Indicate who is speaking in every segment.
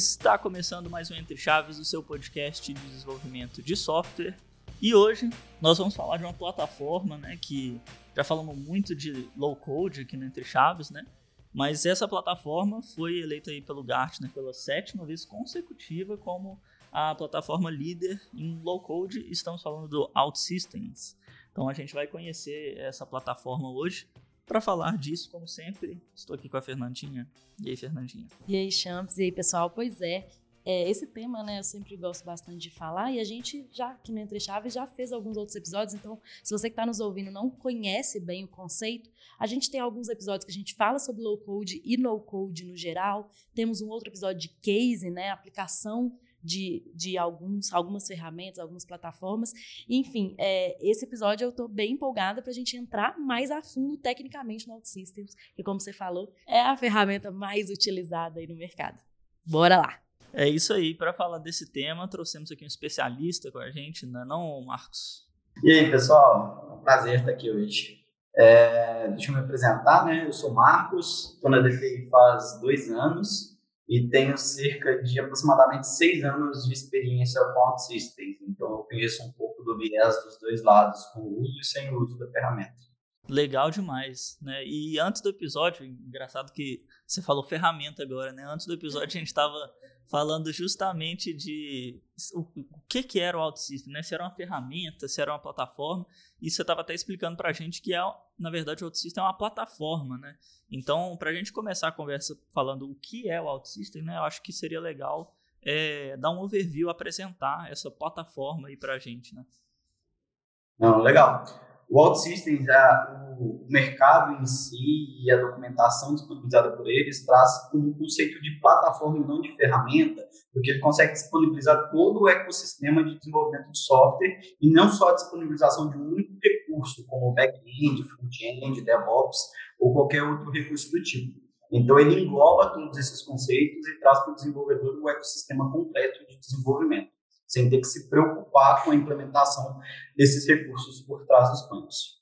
Speaker 1: Está começando mais um Entre Chaves, o seu podcast de desenvolvimento de software. E hoje nós vamos falar de uma plataforma, né, que já falamos muito de low code aqui no Entre Chaves, né? Mas essa plataforma foi eleita aí pelo Gartner pela sétima vez consecutiva como a plataforma líder em low code. Estamos falando do OutSystems. Então a gente vai conhecer essa plataforma hoje. Para falar disso, como sempre, estou aqui com a Fernandinha. E aí, Fernandinha?
Speaker 2: E aí, Champs? E aí, pessoal? Pois é, é, esse tema, né, eu sempre gosto bastante de falar e a gente já, aqui no Entre Chaves, já fez alguns outros episódios, então se você que está nos ouvindo não conhece bem o conceito, a gente tem alguns episódios que a gente fala sobre low code e no code no geral, temos um outro episódio de case, né, aplicação de, de alguns, algumas ferramentas, algumas plataformas. Enfim, é, esse episódio eu estou bem empolgada para a gente entrar mais a fundo tecnicamente no OutSystems, que, como você falou, é a ferramenta mais utilizada aí no mercado. Bora lá!
Speaker 1: É isso aí. Para falar desse tema, trouxemos aqui um especialista com a gente, não é não, Marcos?
Speaker 3: E aí, pessoal? É um prazer estar aqui hoje. É, deixa eu me apresentar, né? Eu sou Marcos, estou na DTI faz dois anos e tenho cerca de aproximadamente seis anos de experiência com OutSystems. Então, eu conheço um pouco do viés dos dois lados, com o uso e sem o uso da ferramenta.
Speaker 1: Legal demais, né? E antes do episódio, engraçado que você falou ferramenta agora, né? Antes do episódio a gente estava falando justamente de o, o, que que era o OutSystem, né? Se era uma ferramenta, se era uma plataforma. E você estava até explicando para a gente que é, na verdade, o OutSystem é uma plataforma, né? Então, para a gente começar a conversa falando o que é o OutSystem, né? Eu acho que seria legal é, dar um overview, apresentar essa plataforma aí para a gente, né?
Speaker 3: Não, legal. O OutSystems, é o mercado em si e a documentação disponibilizada por eles traz um conceito de plataforma e não de ferramenta, porque ele consegue disponibilizar todo o ecossistema de desenvolvimento de software e não só a disponibilização de um único recurso, como back-end, front-end, DevOps ou qualquer outro recurso do tipo. Então, ele engloba todos esses conceitos e traz para o desenvolvedor o ecossistema completo de desenvolvimento sem ter que se preocupar com a implementação desses recursos por trás dos panos.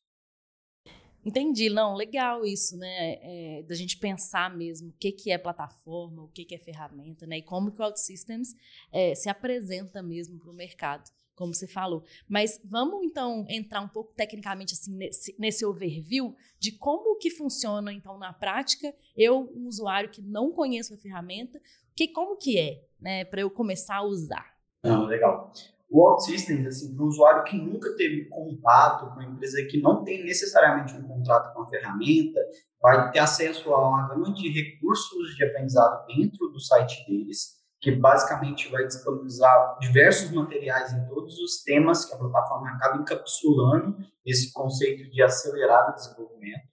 Speaker 2: Entendi, não, legal isso, né? É, da gente pensar mesmo o que, que é plataforma, o que, que é ferramenta, né? E como que o OutSystems é, se apresenta mesmo para o mercado, como você falou. Mas vamos então entrar um pouco tecnicamente assim nesse, nesse overview de como que funciona então na prática. Eu, um usuário que não conheço a ferramenta, que como que é, né? Para eu começar a usar.
Speaker 3: Ah, legal. O OutSystems, assim, para o usuário que nunca teve contato com uma empresa que não tem necessariamente um contrato com a ferramenta, vai ter acesso a uma gama de recursos de aprendizado dentro do site deles, que basicamente vai disponibilizar diversos materiais em todos os temas que a plataforma acaba encapsulando esse conceito de acelerar o desenvolvimento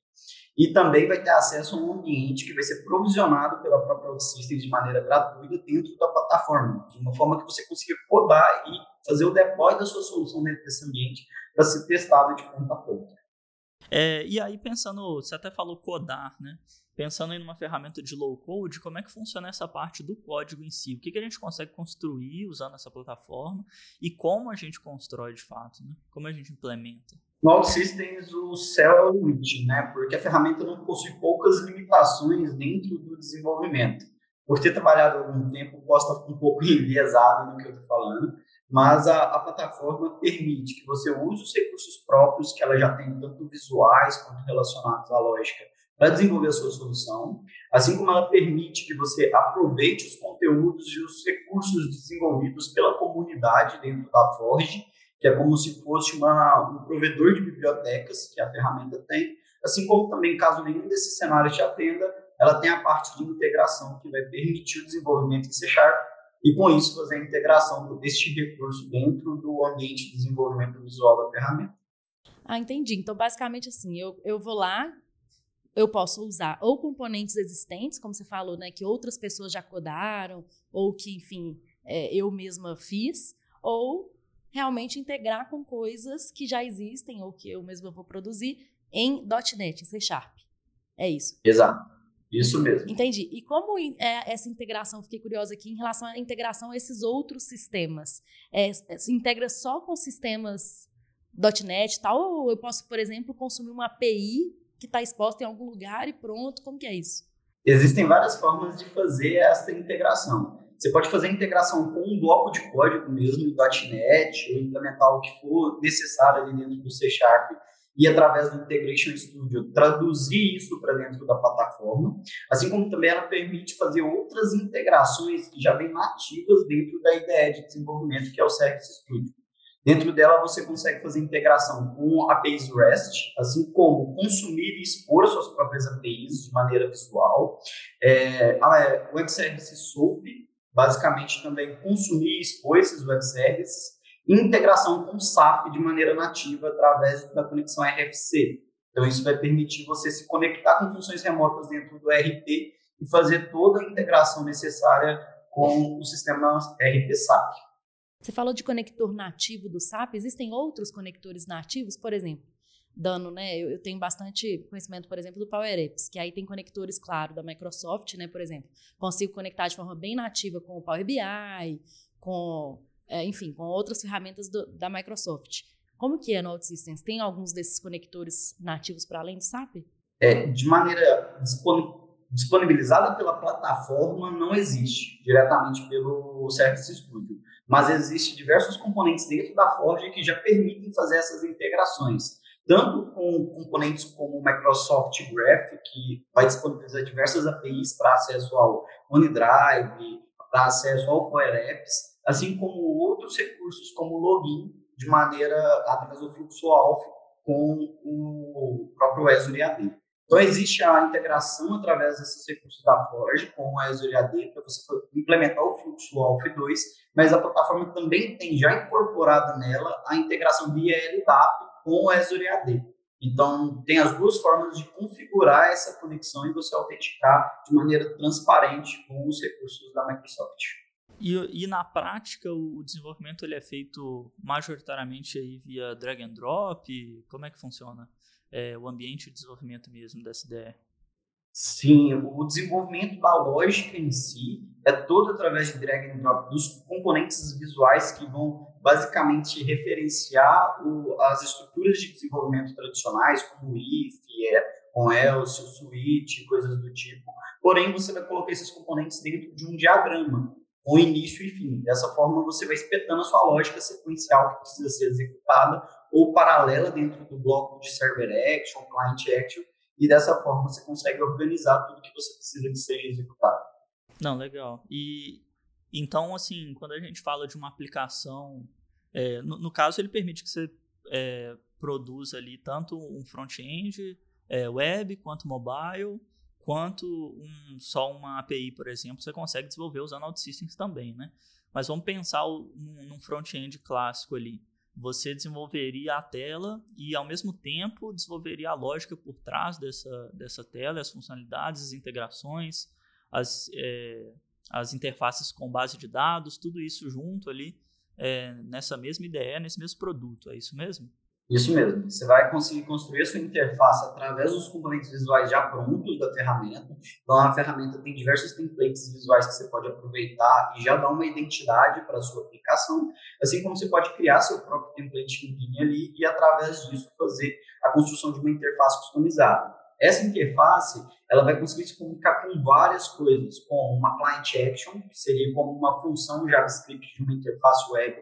Speaker 3: e também vai ter acesso a um ambiente que vai ser provisionado pela própria OutSystems de maneira gratuita dentro da plataforma, de uma forma que você consiga codar e fazer o deploy da sua solução dentro desse ambiente para ser testado de ponta a ponta.
Speaker 1: É, e aí, pensando, você até falou codar, né? Pensando em uma ferramenta de low code, como é que funciona essa parte do código em si? O que, que a gente consegue construir usando essa plataforma e como a gente constrói de fato, né? Como a gente implementa?
Speaker 3: No OutSystems, o céu é o limite, né? Porque a ferramenta não possui poucas limitações dentro do desenvolvimento. Por ter trabalhado algum tempo, posso estar um pouco enviesado no que eu estou falando, mas a, a, plataforma permite que você use os recursos próprios que ela já tem, tanto visuais quanto relacionados à lógica, para desenvolver a sua solução, assim como ela permite que você aproveite os conteúdos e os recursos desenvolvidos pela comunidade dentro da Forge que é como se fosse uma, um provedor de bibliotecas que a ferramenta tem, assim como também, caso nenhum desses cenários te atenda, ela tem a parte de integração que vai permitir o desenvolvimento em C e, com isso, fazer a integração deste recurso dentro do ambiente de desenvolvimento visual da ferramenta.
Speaker 2: Ah, entendi. Então, basicamente, assim, eu, eu vou lá, eu posso usar ou componentes existentes, como você falou, né, que outras pessoas já codaram, ou que, enfim, é, eu mesma fiz, ou realmente integrar com coisas que já existem ou que eu mesmo vou produzir em .NET, em C Sharp. É isso.
Speaker 3: Exato. Isso mesmo.
Speaker 2: Entendi. E como é essa integração? Fiquei curiosa aqui em relação à integração a esses outros sistemas. É, é se integra só com sistemas .NET tal, ou eu posso, por exemplo, consumir uma API que está exposta em algum lugar e pronto? Como que é isso?
Speaker 3: Existem várias formas de fazer essa integração. Você pode fazer integração com um bloco de código mesmo do .NET, ou implementar o que for necessário ali dentro do C Sharp e através do Integration Studio traduzir isso para dentro da plataforma, assim como também ela permite fazer outras integrações que já vêm nativas dentro da IDE de desenvolvimento, que é o Service Studio. Dentro dela você consegue fazer integração com APIs REST, assim como consumir e expor suas próprias APIs de maneira visual. É, a Web Service SOAP, basicamente também consumir e expor esses Web Services integração com o SAP de maneira nativa através da conexão RFC. Então, isso vai permitir você se conectar com funções remotas dentro do RP e fazer toda a integração necessária com o sistema RP SAP.
Speaker 2: Você falou de conector nativo do SAP, existem outros conectores nativos, por exemplo, dando, né? Eu, eu, tenho bastante conhecimento, por exemplo, do Power Apps, que aí tem conectores, claro, da Microsoft, né? Por exemplo, consigo conectar de forma bem nativa com o Power BI, com é, enfim, com outras ferramentas do, da Microsoft. Como que é no OutSystems? Tem alguns desses conectores nativos para além do SAP?
Speaker 3: É, de maneira disponibilizada pela plataforma, não existe diretamente pelo Service Studio, mas existem diversos componentes dentro da Forge que já permitem fazer essas integrações, tanto com componentes como o Microsoft Graph, que vai disponibilizar diversas APIs para acesso ao OneDrive, para acesso ao Power Apps, assim como outros recursos como login de maneira através do fluxo com o próprio Azure AD. Então existe a integração através desses recursos da Forge com o Azure AD para você implementar o fluxo alpha 2, mas a plataforma também tem já incorporada nela a integração via LDAP com o Azure AD. Então, tem as duas formas de configurar essa conexão e você autenticar de maneira transparente com os recursos da Microsoft.
Speaker 1: E, e na prática, o, desenvolvimento ele é feito majoritariamente aí via drag and drop? Como é que funciona é, o ambiente de desenvolvimento mesmo dessa ideia?
Speaker 3: Sim, o desenvolvimento da lógica em si é todo através de drag and drop, dos componentes visuais que vão basicamente referenciar o, as estruturas de desenvolvimento tradicionais, como if, é, com else, o switch, coisas do tipo. Porém, você vai colocar esses componentes dentro de um diagrama com início e fim. Dessa forma, você vai espetando a sua lógica sequencial que precisa ser executada ou paralela dentro do bloco de server action, client action, e dessa forma você consegue organizar tudo que você precisa que seja executado.
Speaker 1: Não, legal. E então, assim, quando a gente fala de uma aplicação, é, no, no, caso, ele permite que você é, produza ali tanto um front-end é, web quanto mobile quanto um, só uma API, por exemplo, você consegue desenvolver usando OutSystems também, né? Mas vamos pensar num front-end clássico ali. Você desenvolveria a tela e, ao mesmo tempo, desenvolveria a lógica por trás dessa, dessa tela, as funcionalidades, as integrações, as, é, as interfaces com base de dados, tudo isso junto ali é, nessa mesma ideia, nesse mesmo produto. É isso mesmo?
Speaker 3: Isso mesmo. Você vai conseguir construir a sua interface através dos componentes visuais já prontos da ferramenta. Então, a ferramenta tem diversos templates visuais que você pode aproveitar e já dar uma identidade para a sua aplicação. Assim como você pode criar seu próprio template em linha ali e, através disso, fazer a construção de uma interface customizada. Essa interface ela vai conseguir se comunicar com várias coisas, como uma client action, que seria como uma função JavaScript de uma interface web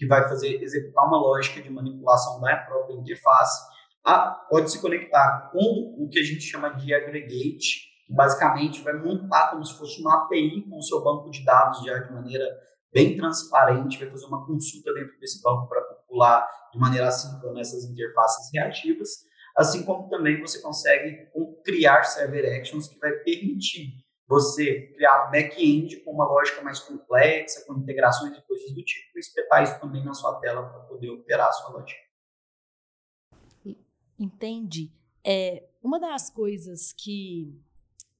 Speaker 3: que vai fazer executar uma lógica de manipulação da própria interface, a, pode se conectar com o que a gente chama de aggregate, que basicamente vai montar como se fosse uma API com o seu banco de dados já de maneira bem transparente, vai fazer uma consulta dentro desse banco para popular de maneira assíncrona essas interfaces reativas, assim como também você consegue criar server actions que vai permitir você criar um back-end com uma lógica mais complexa, com integrações e coisas do tipo, e espetar isso também na sua tela para poder operar a sua lógica.
Speaker 2: Entendi. É, uma das coisas que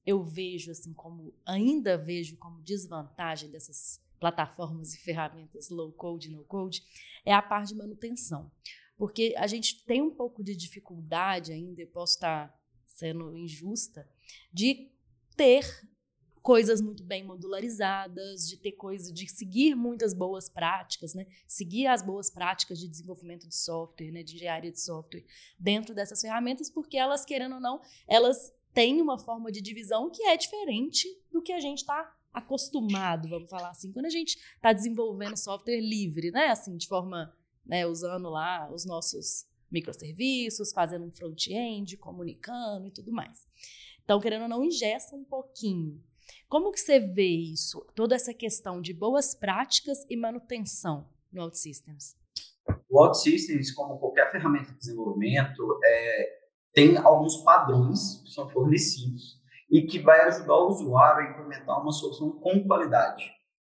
Speaker 2: eu vejo assim como ainda vejo como desvantagem dessas plataformas e ferramentas low code no code é a parte de manutenção. Porque a gente tem um pouco de dificuldade ainda, eu posso estar sendo injusta, de ter coisas muito bem modularizadas, de ter coisas, de seguir muitas boas práticas, né? Seguir as boas práticas de desenvolvimento de software, né? De engenharia de software dentro dessas ferramentas, porque elas, querendo ou não, elas têm uma forma de divisão que é diferente do que a gente está acostumado, vamos falar assim, quando a gente está desenvolvendo software livre, né? Assim, de forma, né, usando lá os nossos microserviços, fazendo um front-end, comunicando e tudo mais. Então, querendo ou não, ingessa um pouquinho. Como que você vê isso? Toda essa questão de boas práticas e manutenção no OutSystems?
Speaker 3: O OutSystems, como qualquer ferramenta de desenvolvimento, é, tem alguns padrões que são fornecidos e que vai ajudar o usuário a implementar uma solução com qualidade.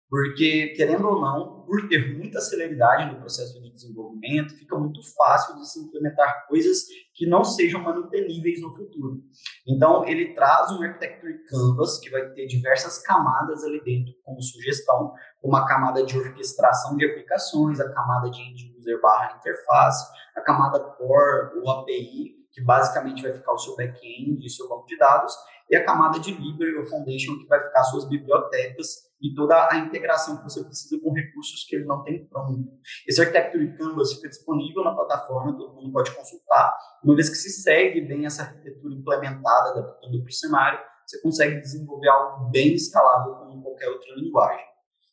Speaker 3: Porque, querendo ou não, por ter muita celeridade no processo de desenvolvimento, fica muito fácil de se implementar coisas que não sejam manuteníveis no futuro. Então, ele traz um Architecture Canvas, que vai ter diversas camadas ali dentro, como sugestão, como a camada de orquestração de aplicações, a camada de end-user barra interface, a camada core ou API, que basicamente vai ficar o seu back-end e o seu banco de dados, e a camada de library ou foundation, que vai ficar suas bibliotecas e toda a integração que você precisa com recursos que ele não tem pronto. Esse Architecture Canvas fica disponível na plataforma, todo mundo pode consultar. Uma vez que se segue bem essa arquitetura implementada, adaptando para o cenário, você consegue desenvolver algo bem escalável como qualquer outra linguagem.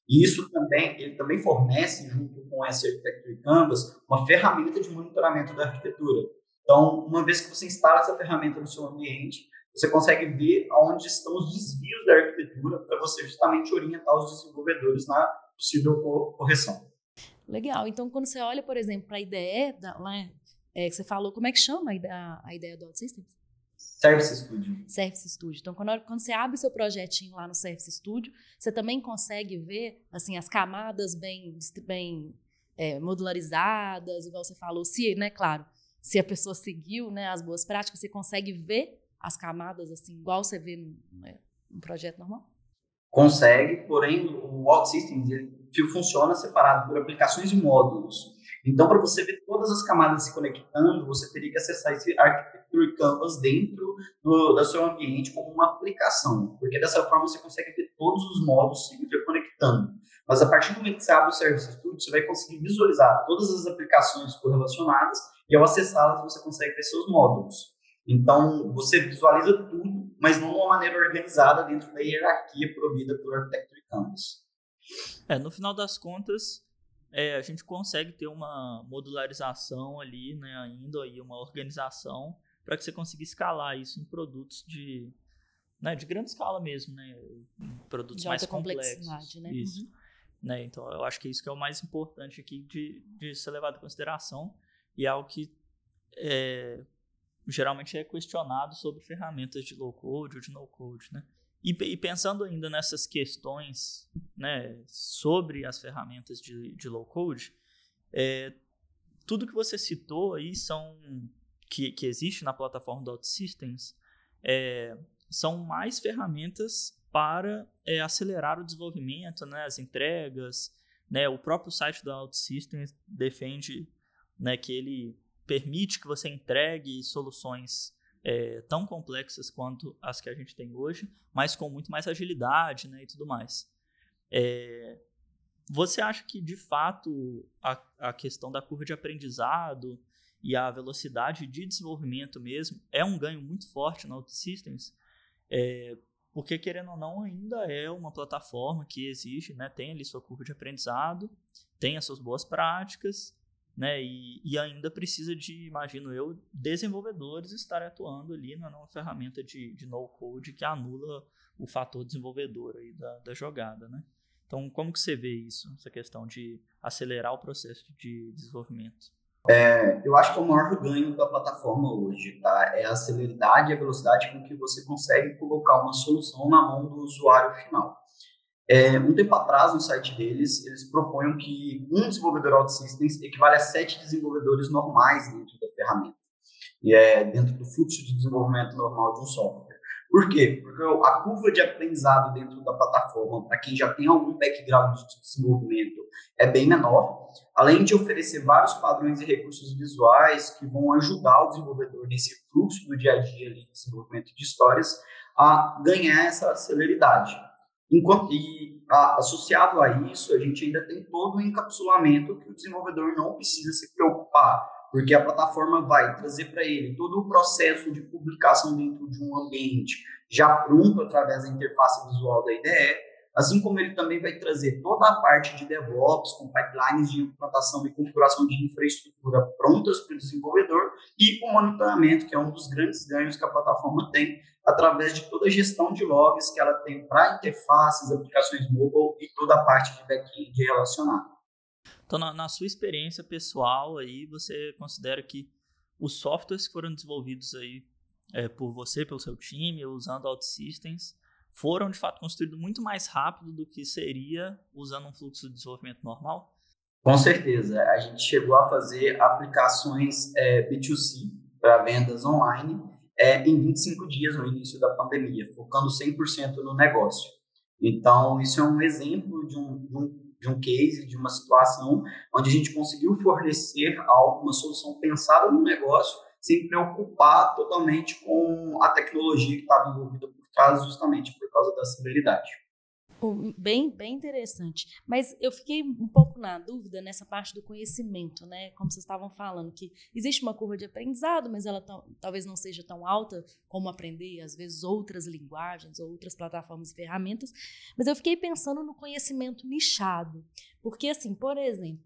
Speaker 3: E isso também, ele também fornece, junto com esse Architecture Canvas, uma ferramenta de monitoramento da arquitetura. Então, uma vez que você instala essa ferramenta no seu ambiente, você consegue ver onde estão os desvios da arquitetura para você justamente orientar os desenvolvedores na possível correção.
Speaker 2: Legal. Então, quando você olha, por exemplo, para a IDE, da, lá, é, que você falou, como é que chama a ideia, a ideia do OutSystems?
Speaker 3: Service Studio.
Speaker 2: Service Studio. Então, quando, quando você abre seu projetinho lá no Service Studio, você também consegue ver assim as camadas bem, bem é, modularizadas, igual você falou, se, né, claro, se a pessoa seguiu né, as boas práticas, você consegue ver as camadas, assim, igual você vê num, né, num projeto normal?
Speaker 3: Consegue, porém o OutSystems ele funciona separado por aplicações e módulos. Então, para você ver todas as camadas se conectando, você teria que acessar esse Architecture Canvas dentro do, do seu ambiente como uma aplicação, porque dessa forma você consegue ver todos os módulos se interconectando. Mas a partir do momento que você abre o Service Studio, você vai conseguir visualizar todas as aplicações correlacionadas e ao acessá-las você consegue ver seus módulos. Então, você visualiza tudo, mas não de uma maneira organizada dentro da hierarquia provida pelo Architecture Canvas.
Speaker 1: É, no final das contas, é, a gente consegue ter uma modularização ali, né, ainda aí uma organização para que você consiga escalar isso em produtos de, né, de grande escala mesmo, né, produtos
Speaker 2: de
Speaker 1: mais
Speaker 2: complexos. Né?
Speaker 1: Isso. Uhum. Né, então, eu acho que isso que é o mais importante aqui de, de ser levado em consideração e é algo que é, geralmente é questionado sobre ferramentas de low code ou de no code, né? E, e pensando ainda nessas questões, né, sobre as ferramentas de, de low code, é, tudo que você citou aí são que, que existe na plataforma do OutSystems é, são mais ferramentas para é, acelerar o desenvolvimento, né, as entregas, né, o próprio site do OutSystems defende né, que ele permite que você entregue soluções é, tão complexas quanto as que a gente tem hoje, mas com muito mais agilidade né, e tudo mais. É, você acha que, de fato, a, a questão da curva de aprendizado e a velocidade de desenvolvimento mesmo é um ganho muito forte na OutSystems? É, porque, querendo ou não, ainda é uma plataforma que exige, né, tem ali sua curva de aprendizado, tem as suas boas práticas, né? E, e, ainda precisa de, imagino eu, desenvolvedores estarem atuando ali na nova ferramenta de, de no-code que anula o fator desenvolvedor aí da, da jogada, né? Então, como que você vê isso, essa questão de acelerar o processo de desenvolvimento?
Speaker 3: É, eu acho que é o maior ganho da plataforma hoje, tá? É a celeridade e a velocidade com que você consegue colocar uma solução na mão do usuário final. É, um tempo atrás, no site deles, eles propõem que um desenvolvedor OutSystems equivale a sete desenvolvedores normais dentro da ferramenta, e é dentro do fluxo de desenvolvimento normal de um software. Por quê? Porque a curva de aprendizado dentro da plataforma, para quem já tem algum background de desenvolvimento, é bem menor, além de oferecer vários padrões e recursos visuais que vão ajudar o desenvolvedor nesse fluxo do dia a dia de desenvolvimento de histórias a ganhar essa celeridade. Enquanto, e a, associado a isso, a gente ainda tem todo o encapsulamento que o desenvolvedor não precisa se preocupar, porque a plataforma vai trazer para ele todo o processo de publicação dentro de um ambiente já pronto através da interface visual da IDE, assim como ele também vai trazer toda a parte de DevOps, com pipelines de implantação e configuração de infraestrutura prontas para o desenvolvedor, e o monitoramento, que é um dos grandes ganhos que a plataforma tem, através de toda a gestão de logs que ela tem para interfaces, aplicações mobile e toda a parte de back-end relacionada.
Speaker 1: Então, na, na, sua experiência pessoal, aí você considera que os softwares que foram desenvolvidos aí é, por você, pelo seu time, usando OutSystems, foram de fato construídos muito mais rápido do que seria usando um fluxo de desenvolvimento normal?
Speaker 3: Com certeza. A gente chegou a fazer aplicações é, B2C para vendas online é, em 25 dias no início da pandemia, focando 100% no negócio. Então, isso é um exemplo de um, de um, de um case, de uma situação onde a gente conseguiu fornecer algo, uma solução pensada no negócio, sem preocupar totalmente com a tecnologia que estava envolvida trás, justamente por causa da acessibilidade.
Speaker 2: Bem, bem interessante. Mas eu fiquei um pouco na dúvida nessa parte do conhecimento, né? Como vocês estavam falando, que existe uma curva de aprendizado, mas ela talvez não seja tão alta como aprender, às vezes, outras linguagens, outras plataformas e ferramentas. Mas eu fiquei pensando no conhecimento nichado. Porque, assim, por exemplo,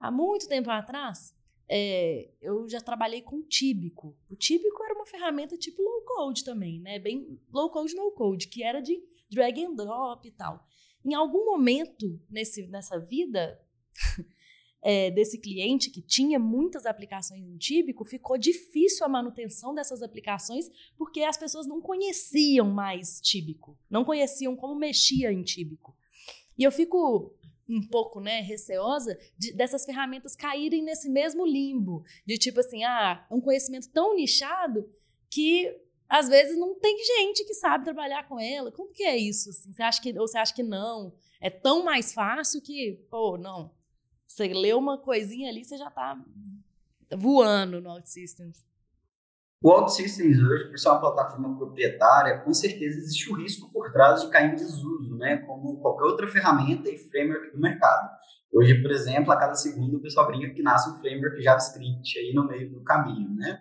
Speaker 2: há muito tempo atrás, é, eu já trabalhei com Tíbico. O Tíbico era uma ferramenta tipo low code também, né? Bem low code, no code, que era de drag and drop e tal. Em algum momento nesse, nessa vida é, desse cliente que tinha muitas aplicações em Tíbico, ficou difícil a manutenção dessas aplicações porque as pessoas não conheciam mais Tíbico, não conheciam como mexia em Tíbico. E eu fico um pouco, né, receosa de, dessas ferramentas caírem nesse mesmo limbo, de tipo assim, ah, é um conhecimento tão nichado que às vezes não tem gente que sabe trabalhar com ela. Como que é isso? Assim? Você acha que ou você acha que não? É tão mais fácil que, pô, não. Você lê uma coisinha ali, você já está voando no OutSystems.
Speaker 3: O OutSystems hoje, por ser uma plataforma proprietária, com certeza existe o risco por trás de cair em desuso, né? Como qualquer outra ferramenta e framework do mercado. Hoje, por exemplo, a cada segundo o pessoal brinca que nasce um framework JavaScript aí no meio do caminho, né?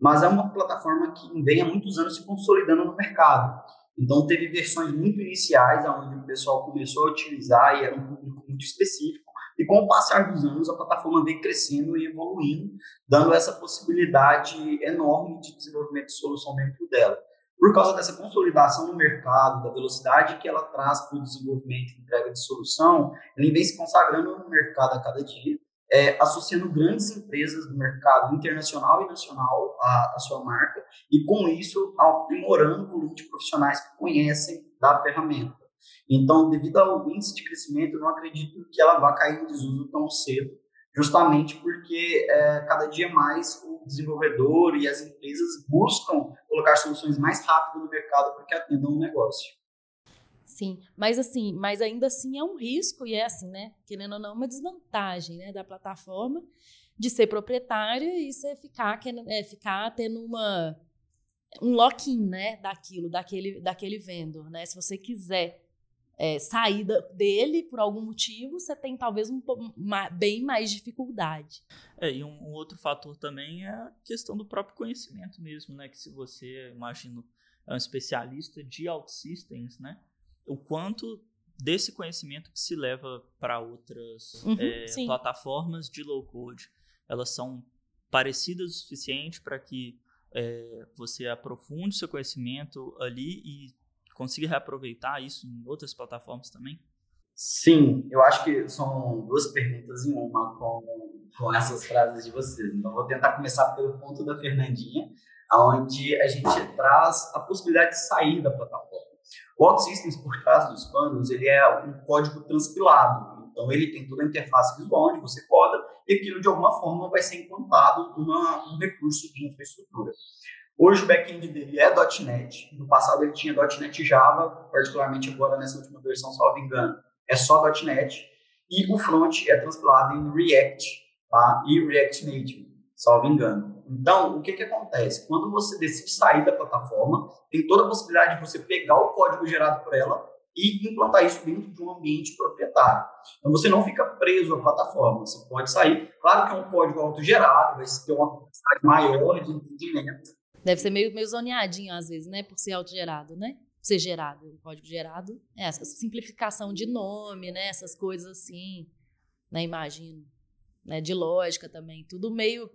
Speaker 3: Mas é uma plataforma que vem há muitos anos se consolidando no mercado. Então, teve versões muito iniciais, onde o pessoal começou a utilizar e era um público muito específico. E com o passar dos anos, a plataforma vem crescendo e evoluindo, dando essa possibilidade enorme de desenvolvimento de solução dentro dela. Por causa dessa consolidação no mercado, da velocidade que ela traz para o desenvolvimento e entrega de solução, ela vem se consagrando no mercado a cada dia, é, associando grandes empresas do mercado internacional e nacional à, à sua marca, e com isso aprimorando o volume de profissionais que conhecem da ferramenta. Então, devido ao índice de crescimento, eu não acredito que ela vá cair em desuso tão cedo, justamente porque é, cada dia mais o desenvolvedor e as empresas buscam colocar soluções mais rápido no mercado para que atendam o negócio.
Speaker 2: Sim, mas assim, mas ainda assim é um risco e é assim, né? Querendo ou não, uma desvantagem, né, da plataforma de ser proprietário e você ficar, é, ficar tendo uma um lock-in, né, daquilo, daquele, daquele vendor, né? Se você quiser é, saída dele por algum motivo, você tem talvez um bem mais dificuldade.
Speaker 1: É, e um, um, outro fator também é a questão do próprio conhecimento mesmo, né? Que se você, imagino, é um especialista de OutSystems, né? O quanto desse conhecimento que se leva para outras uhum, é, plataformas de low code, elas são parecidas o suficiente para que é, você aprofunde seu conhecimento ali e consiga reaproveitar isso em outras plataformas também?
Speaker 3: Sim, eu acho que são duas perguntas em uma com, com essas frases de vocês. Então, vou tentar começar pelo ponto da Fernandinha, onde a gente traz a possibilidade de sair da plataforma. O OutSystems, por trás dos panos, ele é um código transpilado. Então, ele tem toda a interface visual onde você coda e aquilo, de alguma forma, vai ser implantado num recurso de infraestrutura. Hoje o back-end dele é .NET. No passado ele tinha .NET Java, particularmente agora nessa última versão, salvo engano, é só .NET. E o front é transpilado em React tá? e React Native, salvo engano. Então, o que, que acontece? Quando você decide sair da plataforma, tem toda a possibilidade de você pegar o código gerado por ela e implantar isso dentro de um ambiente proprietário. Então você não fica preso à plataforma, você pode sair. Claro que é um código autogerado, vai ter uma capacidade maior de entendimento,
Speaker 2: Deve ser meio, meio zoneadinho às vezes, né? Por ser autogerado, né? ser gerado. O código gerado é essa simplificação de nome, né? Essas coisas assim, né? Imagino, né? De lógica também, tudo meio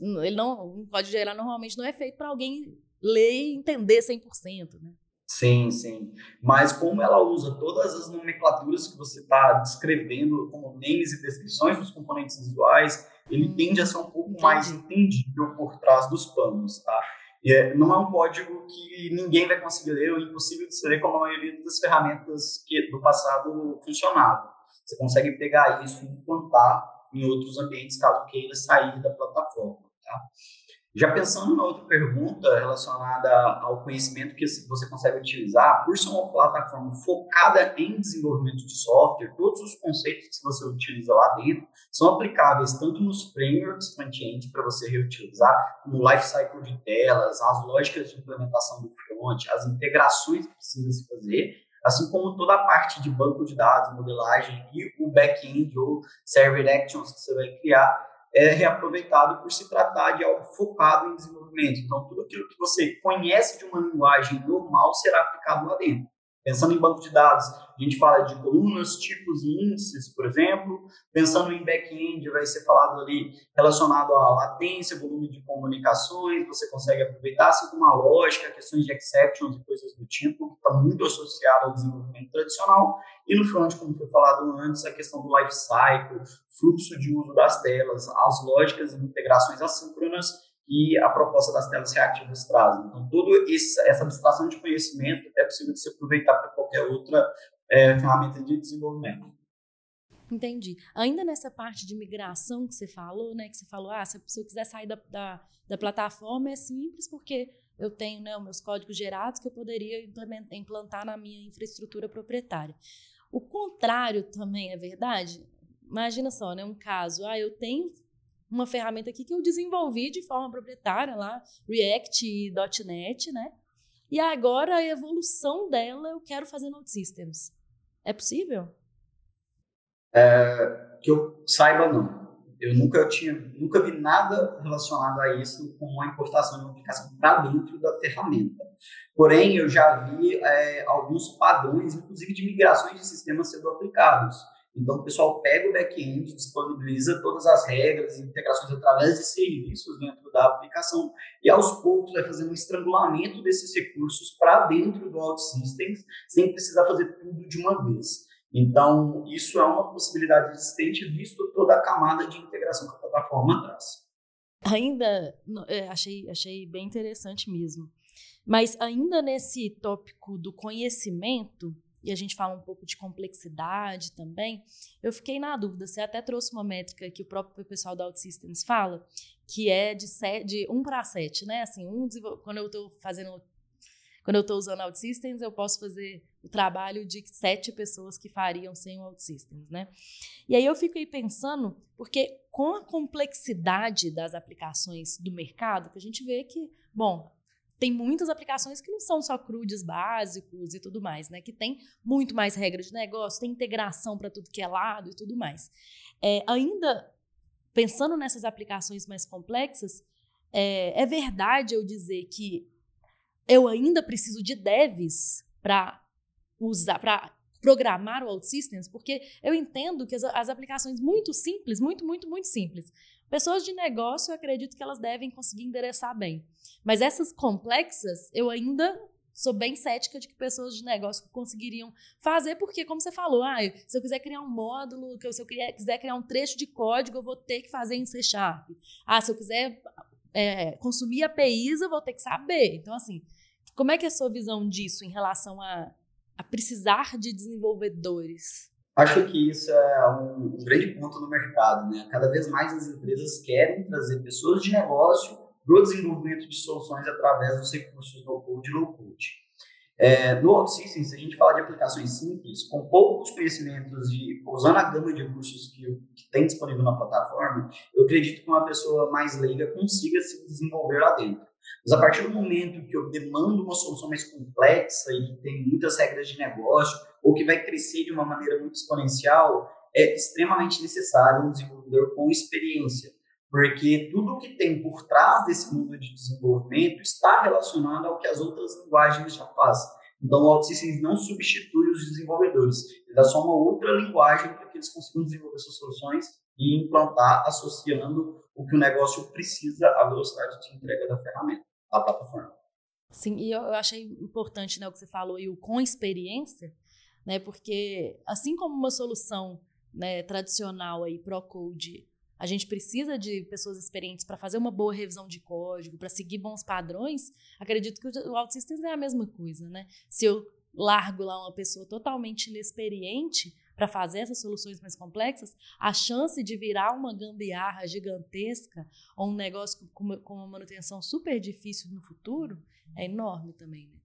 Speaker 2: ele não, um código gerado normalmente não é feito para alguém ler e entender 100%, né?
Speaker 3: Sim, sim. Mas como ela usa todas as nomenclaturas que você está descrevendo, como names e descrições dos componentes visuais, ele hum, tende a ser um pouco entendi. mais entendível por trás dos panos, tá? E é, não é um código que ninguém vai conseguir ler, ou impossível de ler como a maioria das ferramentas que do passado funcionavam. Você consegue pegar isso e implantar em outros ambientes, caso queira sair da plataforma, tá? Já pensando na outra pergunta relacionada ao conhecimento que você consegue utilizar, por ser uma plataforma focada em desenvolvimento de software, todos os conceitos que você utiliza lá dentro são aplicáveis tanto nos frameworks front-end para você reutilizar, no lifecycle de telas, as lógicas de implementação do front, as integrações que precisa se fazer, assim como toda a parte de banco de dados, modelagem e o back-end ou server actions que você vai criar é reaproveitado por se tratar de algo focado em desenvolvimento. Então, tudo aquilo que você conhece de uma linguagem normal será aplicado lá dentro. Pensando em banco de dados, a gente fala de colunas, tipos e índices, por exemplo. Pensando em back-end, vai ser falado ali relacionado à latência, volume de comunicações, você consegue aproveitar, assim como a lógica, questões de exceptions e coisas do tipo, que está muito associado ao desenvolvimento tradicional. E no front, como foi falado antes, a questão do life cycle, fluxo de uso das telas, as lógicas e integrações assíncronas que a proposta das telas reativas traz. Então, toda essa abstração de conhecimento é possível de se aproveitar para qualquer outra é, ferramenta de desenvolvimento.
Speaker 2: Entendi. Ainda nessa parte de migração que você falou, né? Que você falou, ah, se eu quiser sair da, da, da plataforma é simples porque eu tenho né, meus códigos gerados que eu poderia implantar na minha infraestrutura proprietária. O contrário também é verdade. Imagina só, né, um caso, ah, eu tenho uma ferramenta aqui que eu desenvolvi de forma proprietária lá, React e .NET, né? E agora a evolução dela eu quero fazer no Systems. É possível?
Speaker 3: É, que eu saiba, não. Eu nunca tinha, nunca vi nada relacionado a isso com a importação de uma aplicação para dentro da ferramenta. Porém, eu já vi é, alguns padrões, inclusive de migrações de sistemas sendo aplicados. Então, o pessoal pega o back-end, disponibiliza todas as regras e integrações através de serviços dentro da aplicação e, aos poucos, vai fazendo um estrangulamento desses recursos para dentro do OutSystems, sem precisar fazer tudo de uma vez. Então, isso é uma possibilidade existente, visto toda a camada de integração que a plataforma traz.
Speaker 2: Ainda, é, achei, achei bem interessante mesmo. Mas ainda nesse tópico do conhecimento, e a gente fala um pouco de complexidade também, eu fiquei na dúvida. Você até trouxe uma métrica que o próprio pessoal da OutSystems fala, que é de, set, de 1 para 7, né? Assim, um, quando eu estou fazendo. Quando eu estou usando OutSystems, eu posso fazer o trabalho de sete pessoas que fariam sem o OutSystems, né? E aí eu aí pensando, porque com a complexidade das aplicações do mercado, que a gente vê que, bom, tem muitas aplicações que não são só crudes básicos e tudo mais, né? Que tem muito mais regras de negócio, tem integração para tudo que é lado e tudo mais. É, ainda pensando nessas aplicações mais complexas, é, é verdade eu dizer que eu ainda preciso de devs para usar, para programar o OutSystems, porque eu entendo que as, as, aplicações muito simples, muito, muito, muito simples, Pessoas de negócio, eu acredito que elas devem conseguir endereçar bem. Mas essas complexas, eu ainda sou bem cética de que pessoas de negócio conseguiriam fazer, porque, como você falou, ah, se eu quiser criar um módulo, se eu quiser criar um trecho de código, eu vou ter que fazer em C Sharp. Ah, se eu quiser é, consumir APIs, eu vou ter que saber. Então, assim, como é que é a sua visão disso em relação a, a precisar de desenvolvedores?
Speaker 3: Acho que isso é um, um grande ponto no mercado, né? Cada vez mais as empresas querem trazer pessoas de negócio para o desenvolvimento de soluções através dos recursos no code e low code. É, no OutSystems, se a gente fala de aplicações simples, com poucos conhecimentos e usando a gama de recursos que, que tem disponível na plataforma, eu acredito que uma pessoa mais leiga consiga se desenvolver lá dentro. Mas a partir do momento que eu demando uma solução mais complexa e que tem muitas regras de negócio, ou que vai crescer de uma maneira muito exponencial, é extremamente necessário um desenvolvedor com experiência, porque tudo que tem por trás desse mundo de desenvolvimento está relacionado ao que as outras linguagens já fazem. Então, o OutSystems não substitui os desenvolvedores, ele dá só uma outra linguagem para que eles consigam desenvolver suas soluções e implantar associando o que o negócio precisa à velocidade de entrega da ferramenta, da plataforma.
Speaker 2: Sim, e eu achei importante né, o que você falou, e o com experiência, né, porque assim como uma solução né, tradicional aí, Procode, a gente precisa de pessoas experientes para fazer uma boa revisão de código, para seguir bons padrões, acredito que o OutSystems é a mesma coisa, né? Se eu largo lá uma pessoa totalmente inexperiente para fazer essas soluções mais complexas, a chance de virar uma gambiarra gigantesca ou um negócio com uma, manutenção super difícil no futuro é enorme também, né?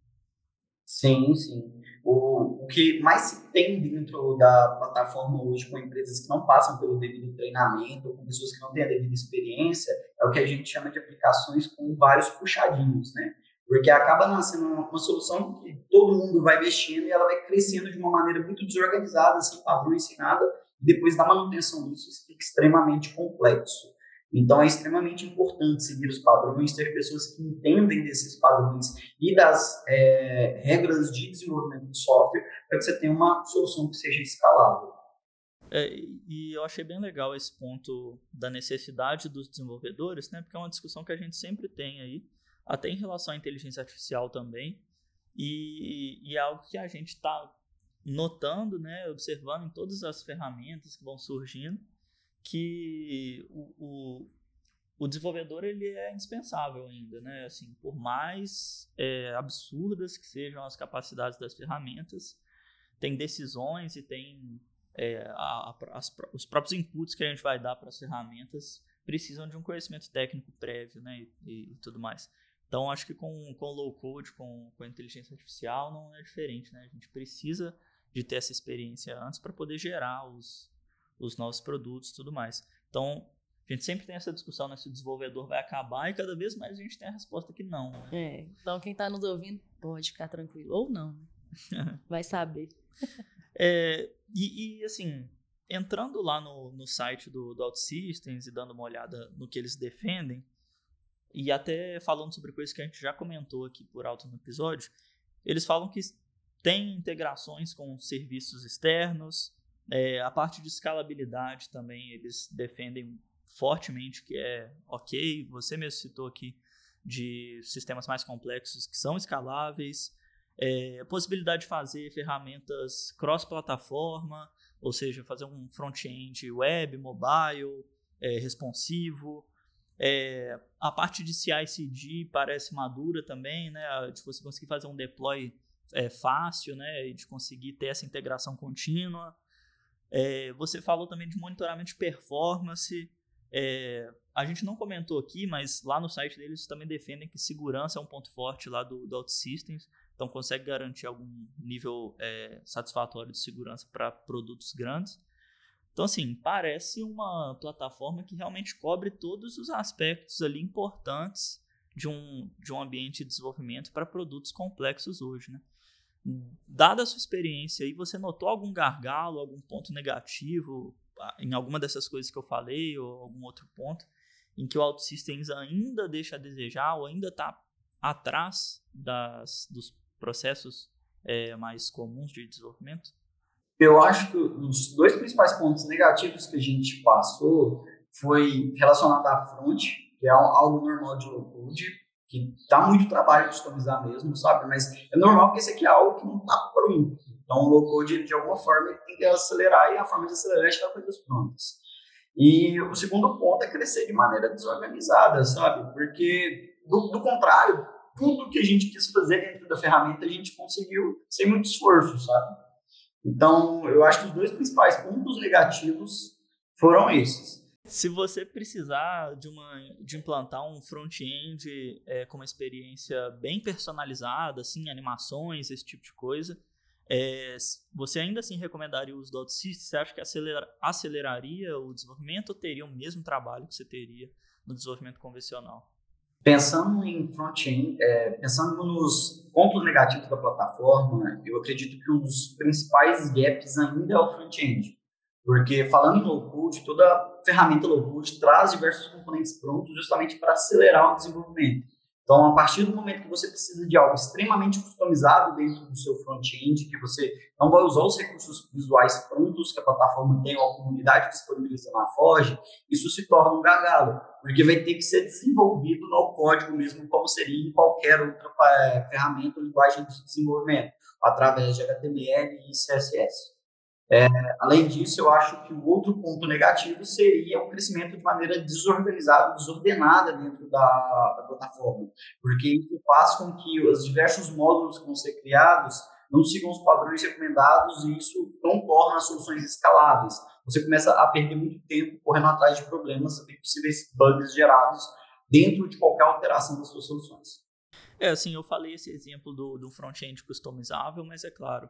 Speaker 3: Sim, sim. O, o que mais se tem dentro da plataforma hoje com empresas que não passam pelo devido treinamento, com pessoas que não têm a devida experiência, é o que a gente chama de aplicações com vários puxadinhos, né? Porque acaba nascendo uma, uma solução que todo mundo vai mexendo e ela vai crescendo de uma maneira muito desorganizada, sem padrões, sem nada, e depois da manutenção disso, isso fica extremamente complexo. Então, é extremamente importante seguir os padrões, ter pessoas que entendem desses padrões e das é, regras de desenvolvimento de software para que você tenha uma solução que seja escalável.
Speaker 1: É, e eu achei bem legal esse ponto da necessidade dos desenvolvedores, né? Porque é uma discussão que a gente sempre tem aí, até em relação à inteligência artificial também, e, e é algo que a gente está notando, né? Observando em todas as ferramentas que vão surgindo que o, o, o, desenvolvedor ele é indispensável ainda, né? Assim, por mais é, absurdas que sejam as capacidades das ferramentas, tem decisões e tem é, a, as, os próprios inputs que a gente vai dar para as ferramentas precisam de um conhecimento técnico prévio, né? E, e tudo mais. Então, acho que com, com low code, com, com inteligência artificial, não é diferente, né? A gente precisa de ter essa experiência antes para poder gerar os, os novos produtos e tudo mais. Então, a gente sempre tem essa discussão né, se o desenvolvedor vai acabar e cada vez mais a gente tem a resposta que não. Né?
Speaker 2: É, então quem está nos ouvindo pode ficar tranquilo ou não. Né? vai saber.
Speaker 1: É, e, e, assim, entrando lá no, no site do, do OutSystems e dando uma olhada no que eles defendem, e até falando sobre coisas que a gente já comentou aqui por alto no episódio, eles falam que tem integrações com serviços externos, é, a parte de escalabilidade também eles defendem fortemente que é ok. Você mesmo citou aqui de sistemas mais complexos que são escaláveis, é, possibilidade de fazer ferramentas cross-plataforma, ou seja, fazer um front-end web, mobile, é, responsivo. É, a parte de CI/CD parece madura também, né? De você conseguir fazer um deploy é, fácil, né? E de conseguir ter essa integração contínua. É, você falou também de monitoramento de performance. É, a gente não comentou aqui, mas lá no site deles também defendem que segurança é um ponto forte lá do, do OutSystems. Então consegue garantir algum nível é, satisfatório de segurança para produtos grandes. Então, assim, parece uma plataforma que realmente cobre todos os aspectos ali importantes de um, de um ambiente de desenvolvimento para produtos complexos hoje, né? Dada a sua experiência aí, você notou algum gargalo, algum ponto negativo em alguma dessas coisas que eu falei ou algum outro ponto em que o OutSystems ainda deixa a desejar ou ainda está atrás das, dos processos é, mais comuns de desenvolvimento?
Speaker 3: Eu acho que os dois principais pontos negativos que a gente passou foi relacionado à front, que é algo normal de low code, que dá muito trabalho customizar mesmo, sabe? Mas é normal porque esse aqui é algo que não está pronto. Então, o low-code, de alguma forma, tem que acelerar e a forma de acelerar é deixar coisas prontas. E o segundo ponto é crescer de maneira desorganizada, sabe? Porque, do, do contrário, tudo que a gente quis fazer dentro da ferramenta, a gente conseguiu sem muito esforço, sabe? Então, eu acho que os dois principais pontos negativos foram esses.
Speaker 1: Se você precisar de, uma, de implantar um front-end é, com uma experiência bem personalizada, assim, animações, esse tipo de coisa, é, você ainda assim recomendaria o uso? Você acha que acelera, aceleraria o desenvolvimento ou teria o mesmo trabalho que você teria no desenvolvimento convencional?
Speaker 3: Pensando em front-end, é, pensando nos pontos negativos da plataforma, eu acredito que um dos principais gaps ainda é o front-end. Porque falando em low code, toda ferramenta low code traz diversos componentes prontos justamente para acelerar o desenvolvimento. Então, a partir do momento que você precisa de algo extremamente customizado dentro do seu front-end, que você não vai usar os recursos visuais prontos que a plataforma tem ou a comunidade disponibiliza na Forge, isso se torna um gargalo, porque vai ter que ser desenvolvido no código mesmo, como seria em qualquer outra é, ferramenta ou linguagem de desenvolvimento, através de HTML e CSS. É, além disso, eu acho que o outro ponto negativo seria o crescimento de maneira desorganizada, desordenada dentro da, da, plataforma, porque isso faz com que os diversos módulos que vão ser criados não sigam os padrões recomendados e isso não torna soluções escaláveis. Você começa a perder muito tempo correndo atrás de problemas e possíveis bugs gerados dentro de qualquer alteração das suas soluções.
Speaker 1: É, assim, eu falei esse exemplo do, do front-end customizável, mas é claro,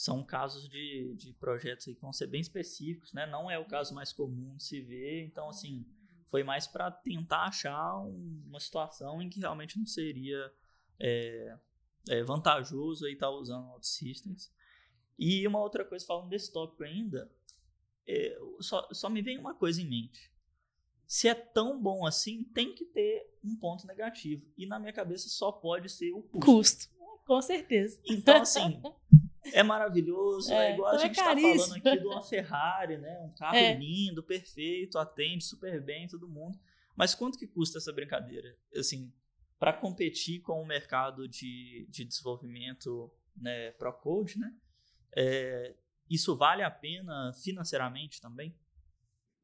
Speaker 1: são casos de, de projetos que vão ser bem específicos, né? Não é o caso mais comum de se ver, então assim foi mais para tentar achar um, uma situação em que realmente não seria é, é vantajoso aí estar tá usando OutSystems. E uma outra coisa falando desse tópico ainda, é, só, só me vem uma coisa em mente. Se é tão bom assim, tem que ter um ponto negativo. E na minha cabeça só pode ser o custo.
Speaker 2: Custo, com certeza.
Speaker 1: Então, assim, é maravilhoso, é, é igual a então é gente está falando aqui de uma Ferrari, né? Um carro é. lindo, perfeito, atende super bem todo mundo. Mas quanto que custa essa brincadeira? Assim, para competir com o mercado de, de desenvolvimento né, Pro Code, né? É, isso vale a pena financeiramente também?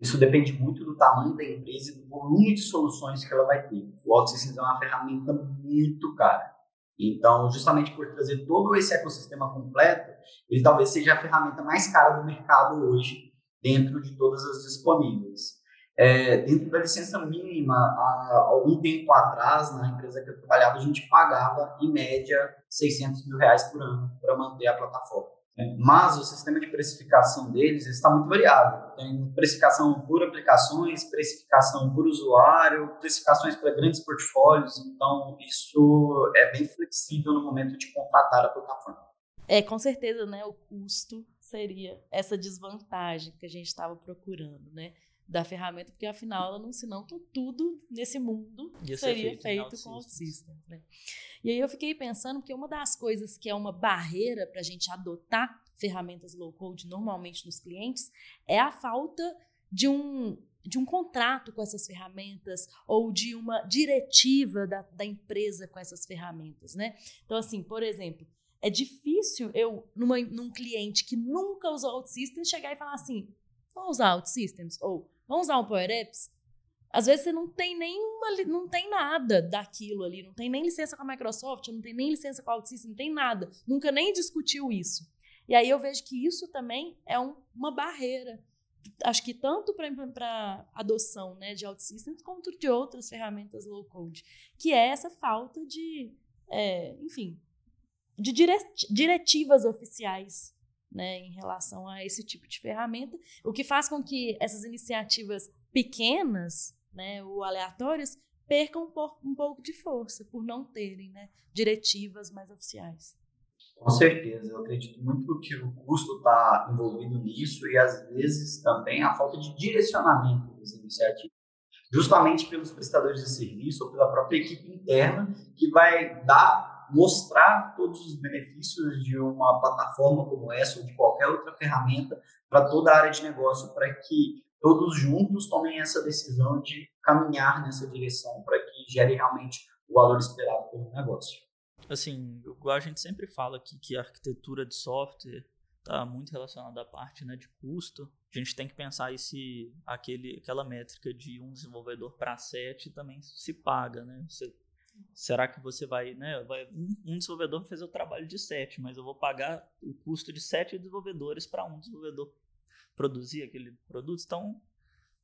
Speaker 3: Isso depende muito do tamanho da empresa e do volume de soluções que ela vai ter. O OutSystems é uma ferramenta muito cara. Então, justamente por trazer todo esse ecossistema completo, ele talvez seja a ferramenta mais cara do mercado hoje, dentro de todas as disponíveis. É, dentro da licença mínima, há algum tempo atrás, na empresa que eu trabalhava, a gente pagava, em média, 600 mil reais por ano para manter a plataforma. Mas o sistema de precificação deles está muito variável. Tem precificação por aplicações, precificação por usuário, precificações para grandes portfólios. Então, isso é bem flexível no momento de contratar a plataforma.
Speaker 2: É, com certeza, né? O custo seria essa desvantagem que a gente estava procurando, né? Da ferramenta, porque afinal, ela não, senão tudo nesse mundo Ia seria feito, feito com system, né? E aí eu fiquei pensando que uma das coisas que é uma barreira para a gente adotar ferramentas low code normalmente nos clientes é a falta de um de um contrato com essas ferramentas ou de uma diretiva da, da empresa com essas ferramentas, né? Então, assim, por exemplo, é difícil eu, numa, num cliente que nunca usou OutSystems, chegar e falar assim, vamos usar OutSystems? Ou vamos usar um Power Apps? Às vezes você não tem nenhuma, não tem nada daquilo ali, não tem nem licença com a Microsoft, não tem nem licença com a OutSystem, não tem nada. Nunca nem discutiu isso. E aí eu vejo que isso também é um, uma barreira. Acho que tanto para adoção né, de OutSystems quanto de outras ferramentas low code, que é essa falta de, é, enfim, de diretivas oficiais né, em relação a esse tipo de ferramenta, o que faz com que essas iniciativas pequenas né, ou aleatórias, percam um pouco, um pouco de força por não terem né, diretivas mais oficiais.
Speaker 3: Com certeza, eu acredito muito que o custo está envolvido nisso e às vezes também a falta de direcionamento das iniciativas, justamente pelos prestadores de serviço ou pela própria equipe interna que vai dar, mostrar todos os benefícios de uma plataforma como essa ou de qualquer outra ferramenta para toda a área de negócio, para que todos juntos tomem essa decisão de caminhar nessa direção para que gere realmente o valor esperado pelo negócio.
Speaker 1: Assim, igual a gente sempre fala aqui que a arquitetura de software está muito relacionada à parte né, de custo. A gente tem que pensar aí se aquele, aquela métrica de um desenvolvedor para sete também se paga, né? Você, será que você vai, né? Vai, um, desenvolvedor fez o trabalho de sete, mas eu vou pagar o custo de sete desenvolvedores para um desenvolvedor produzir aquele produto. Então,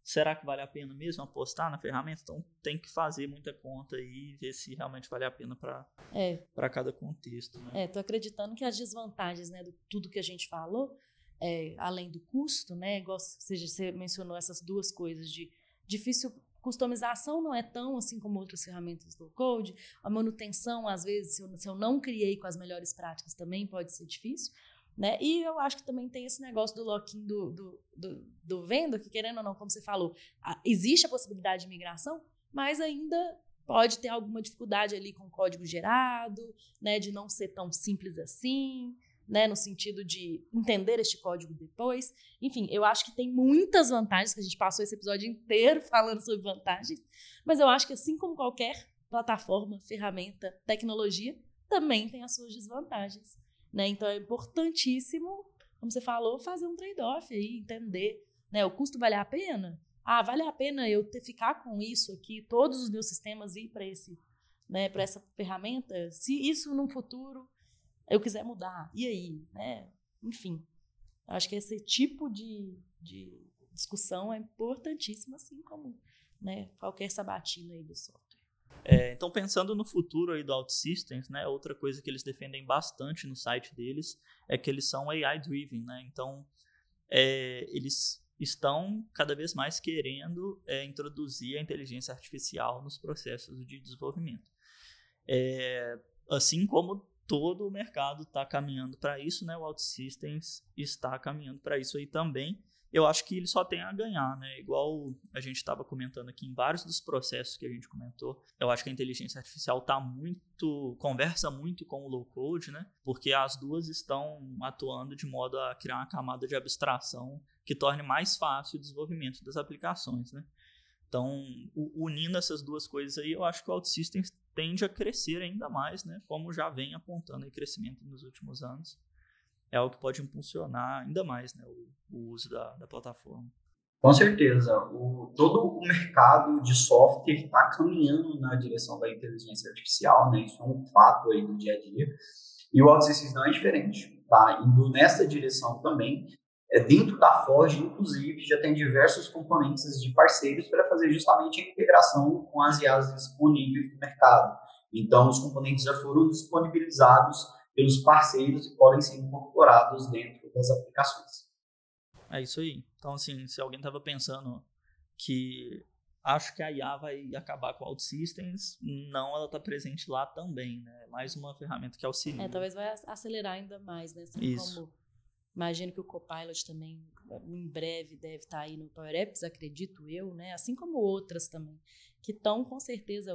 Speaker 1: será que vale a pena mesmo apostar na ferramenta? Então, tem que fazer muita conta e ver se realmente vale a pena para é. cada contexto. Né?
Speaker 2: É, tô acreditando que as desvantagens, né, do tudo que a gente falou, é, além do custo, né, igual seja, você mencionou essas duas coisas de difícil customização não é tão assim como outras ferramentas do code. A manutenção, às vezes, se eu, se eu não criei com as melhores práticas, também pode ser difícil. Né? E eu acho que também tem esse negócio do lock-in do, do, do, do vendo, que querendo ou não, como você falou, existe a possibilidade de migração, mas ainda pode ter alguma dificuldade ali com o código gerado, né, de não ser tão simples assim, né, no sentido de entender este código depois. Enfim, eu acho que tem muitas vantagens, que a gente passou esse episódio inteiro falando sobre vantagens, mas eu acho que assim como qualquer plataforma, ferramenta, tecnologia, também tem as suas desvantagens, né? Então é importantíssimo, como você falou, fazer um trade-off aí, entender, né, o custo vale a pena? Ah, vale a pena eu ter ficar com isso aqui, todos os meus sistemas ir para esse, né, para essa ferramenta? Se isso no futuro eu quiser mudar, e aí, né? Enfim, acho que esse tipo de, de discussão é importantíssimo, assim como né, qualquer sabatina aí do software.
Speaker 1: É, então, pensando no futuro aí do OutSystems, né, outra coisa que eles defendem bastante no site deles é que eles são AI-driven, né? Então, é, eles estão cada vez mais querendo é, introduzir a inteligência artificial nos processos de desenvolvimento. É, assim como todo o mercado está caminhando para isso, né? O OutSystems está caminhando para isso aí também. Eu acho que ele só tem a ganhar, né? Igual a gente estava comentando aqui em vários dos processos que a gente comentou. Eu acho que a inteligência artificial tá muito conversa muito com o low code, né? Porque as duas estão atuando de modo a criar uma camada de abstração que torne mais fácil o desenvolvimento das aplicações, né? Então, unindo essas duas coisas aí, eu acho que o OutSystems tende a crescer ainda mais, né? Como já vem apontando em crescimento nos últimos anos. É algo que pode impulsionar ainda mais né, o, o uso da, da, plataforma.
Speaker 3: Com certeza. O, todo o mercado de software está caminhando na direção da inteligência artificial, né? Isso é um fato aí do dia a dia. E o OutSystems não é diferente. Tá indo nessa direção também. É, dentro da Forge, inclusive, já tem diversos componentes de parceiros para fazer justamente a integração com as IAs disponíveis no mercado. Então, os componentes já foram disponibilizados pelos parceiros e podem ser incorporados dentro das aplicações.
Speaker 1: É isso aí. Então, assim, se alguém estava pensando que acho que a IA vai acabar com o OutSystems, não, ela está presente lá também, né? Mais uma ferramenta que auxilia.
Speaker 2: É, talvez vai acelerar ainda mais, né? Assim Isso. Como Imagino que o Copilot também, em breve, deve estar aí no Power Apps, acredito eu, né? Assim como outras também, que estão com certeza.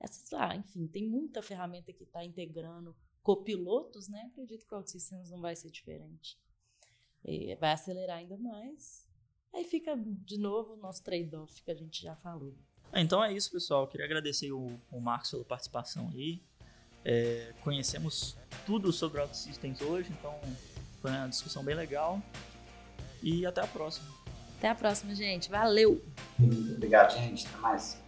Speaker 2: Essas, ah, enfim, tem muita ferramenta que está integrando copilotos, né? Acredito que o OutSystems não vai ser diferente. E vai acelerar ainda mais. Aí fica, de novo, o nosso trade-off que a gente já falou.
Speaker 1: Então é isso, pessoal. queria agradecer o, o Marcos pela participação aí. É, conhecemos tudo sobre OutSystems hoje, então foi uma discussão bem legal. E até a próxima.
Speaker 2: Até a próxima, gente. Valeu!
Speaker 3: Obrigado, gente. Até mais.